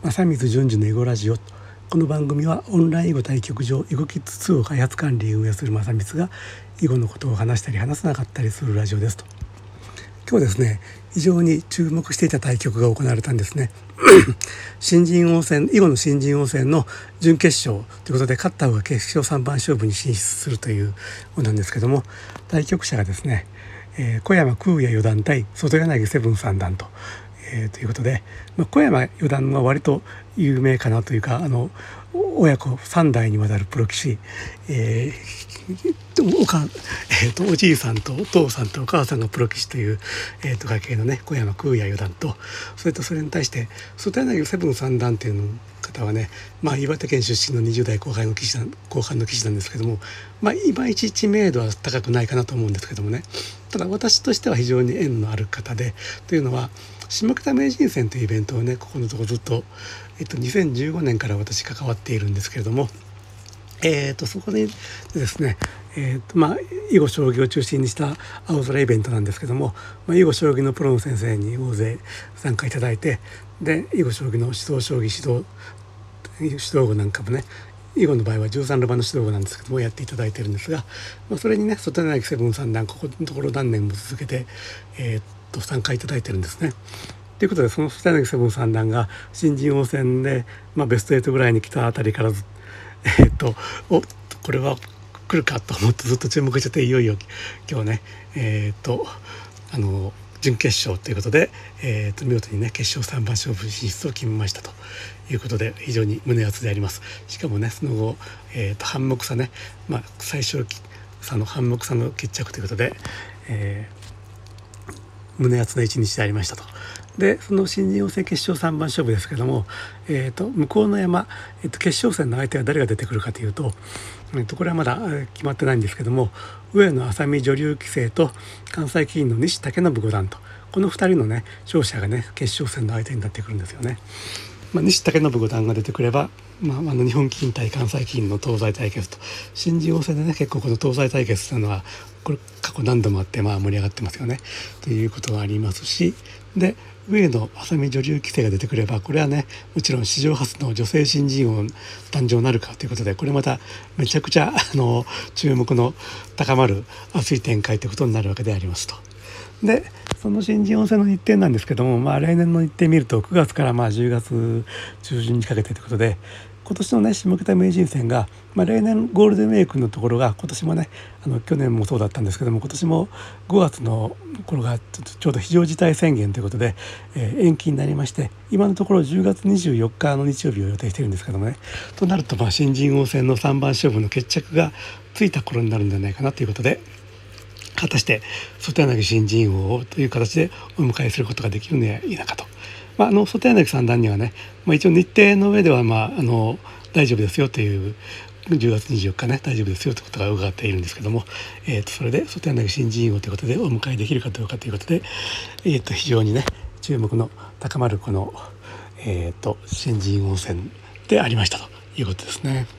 正水淳二の囲碁ラジオこの番組はオンライン囲碁対局場囲碁キッズ2を開発管理運営する正光が囲碁のことを話したり話さなかったりするラジオですと。今日ですね非常に注目していた対局が行われたんですね。新人王戦囲碁の新人王戦の準決勝ということで勝った方が決勝3番勝負に進出するというものなんですけども対局者がですね、えー、小山空也四段対外柳セブン三段と。えー、ということで、まあ、小山四段は割と有名かなというかあの親子3代にわたるプロ棋士、えー、おかえーと、おじいさんとお父さんとお母さんがプロ棋士という、えーと、家系のね小山空也四段とそれとそれに対して外柳セブン三段っていうの方はね、まあ、岩手県出身の20代後輩の棋士後半の棋士なんですけども、まあ、いまいち知名度は高くないかなと思うんですけどもね。ただ私としては非常に縁のある方でというのは下北名人戦というイベントをねここのとこずっと、えっと、2015年から私関わっているんですけれども、えー、とそこでですね、えーとまあ、囲碁将棋を中心にした青空イベントなんですけども、まあ、囲碁将棋のプロの先生に大勢参加いただいてで囲碁将棋の指導将棋指導指導碁なんかもね囲碁の場合は13路盤の指導碁なんですけどもやっていただいてるんですが、まあ、それにね外柳セブン三段ここのところ何年も続けて、えー、と参加いただいてるんですね。ということでその北柳セブン三段が新人王戦で、まあ、ベスト8ぐらいに来たあたりからえー、っとおこれは来るかと思ってずっと注目してていよいよ今日ねえー、っとあの準決勝ということで、えーと、見事にね決勝3番勝負進出を決めましたということで非常に胸熱でありますしかもねその後、えーと、半目差ね、まあ、最初差の半目差の決着ということで、えー、胸熱な一日でありましたと。でその新人王戦決勝3番勝負ですけども、えーと、向こうの山、えーと、決勝戦の相手は誰が出てくるかというと,、えーと、これはまだ決まってないんですけども上野愛美女流棋聖と関西棋院の西武信五段とこの2人のね勝者がね決勝戦の相手になってくるんですよね。まあ、西武信五段が出てくれば、まあ、あの日本棋院対関西棋院の東西対決と新人王戦でね結構この東西対決というのはこれ過去何度もあってまあ盛り上がってますよねということがありますしで上野愛美女流棋聖が出てくればこれはねもちろん史上初の女性新人王誕生なるかということでこれまためちゃくちゃあの注目の高まる熱い展開ということになるわけでありますと。でその新人王戦の日程なんですけども、まあ、例年の日程見ると9月からまあ10月中旬にかけてということで今年のね下北名人戦が、まあ、例年ゴールデンウィークのところが今年もねあの去年もそうだったんですけども今年も5月の頃がちょうど非常事態宣言ということで、えー、延期になりまして今のところ10月24日の日曜日を予定してるんですけどもねとなるとまあ新人王戦の3番勝負の決着がついた頃になるんじゃないかなということで。果たして外柳新人王という形でお迎えすることができるのや否かとまあ、あの外柳三段にはね、まあ、一応日程の上では、まあ、あの大丈夫ですよという10月24日ね大丈夫ですよということが伺っているんですけども、えー、とそれで外柳新人王ということでお迎えできるかどうかということで、えー、と非常にね注目の高まるこの、えー、と新人王戦でありましたということですね。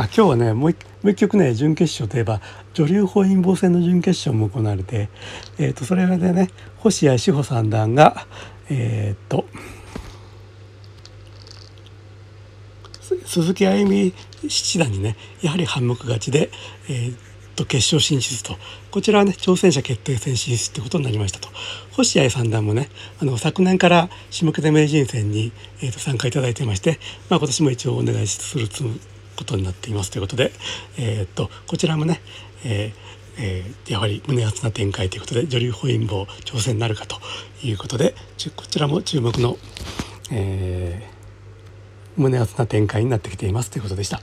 あ今日はねもう一曲ね準決勝といえば女流本因坊戦の準決勝も行われて、えーと、それでね星谷志保三段がえっ、ー、と鈴木あゆみ七段にねやはり半目勝ちで、えーと決勝進出とこちらはね挑戦者決定戦進出ってことになりましたと。星合三段もねあの昨年から下北名人戦に、えー、と参加いただいてまして、まあ、今年も一応お願いするつもりことになっていますということで、えー、っとこちらもね、えーえー、やはり胸熱な展開ということで女流本因坊挑戦なるかということでこちらも注目の、えー、胸熱な展開になってきていますということでした。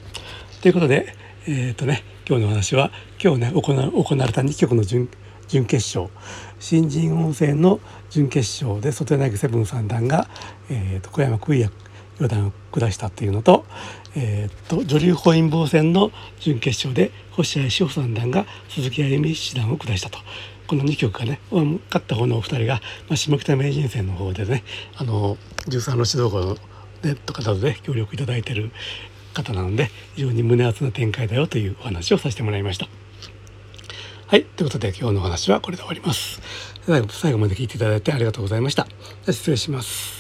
ということで、えーとね、今日のお話は今日ね行行われた2局の準準決勝新人王戦の準決勝で外柳セブン三段が、えーと、小山空也四段を下したっていうのと,、えー、と女流本因坊戦の準決勝で星合志保三段が鈴木あゆみ七段を下したと。この2局がね勝った方のお二人が、まあ、下北名人戦の方でねあの13の指導校でとかなどで協力いただいてる方なので非常に胸熱な展開だよというお話をさせてもらいました。はいということで今日のお話はこれで終わります最後まで聞いていただいてありがとうございました失礼します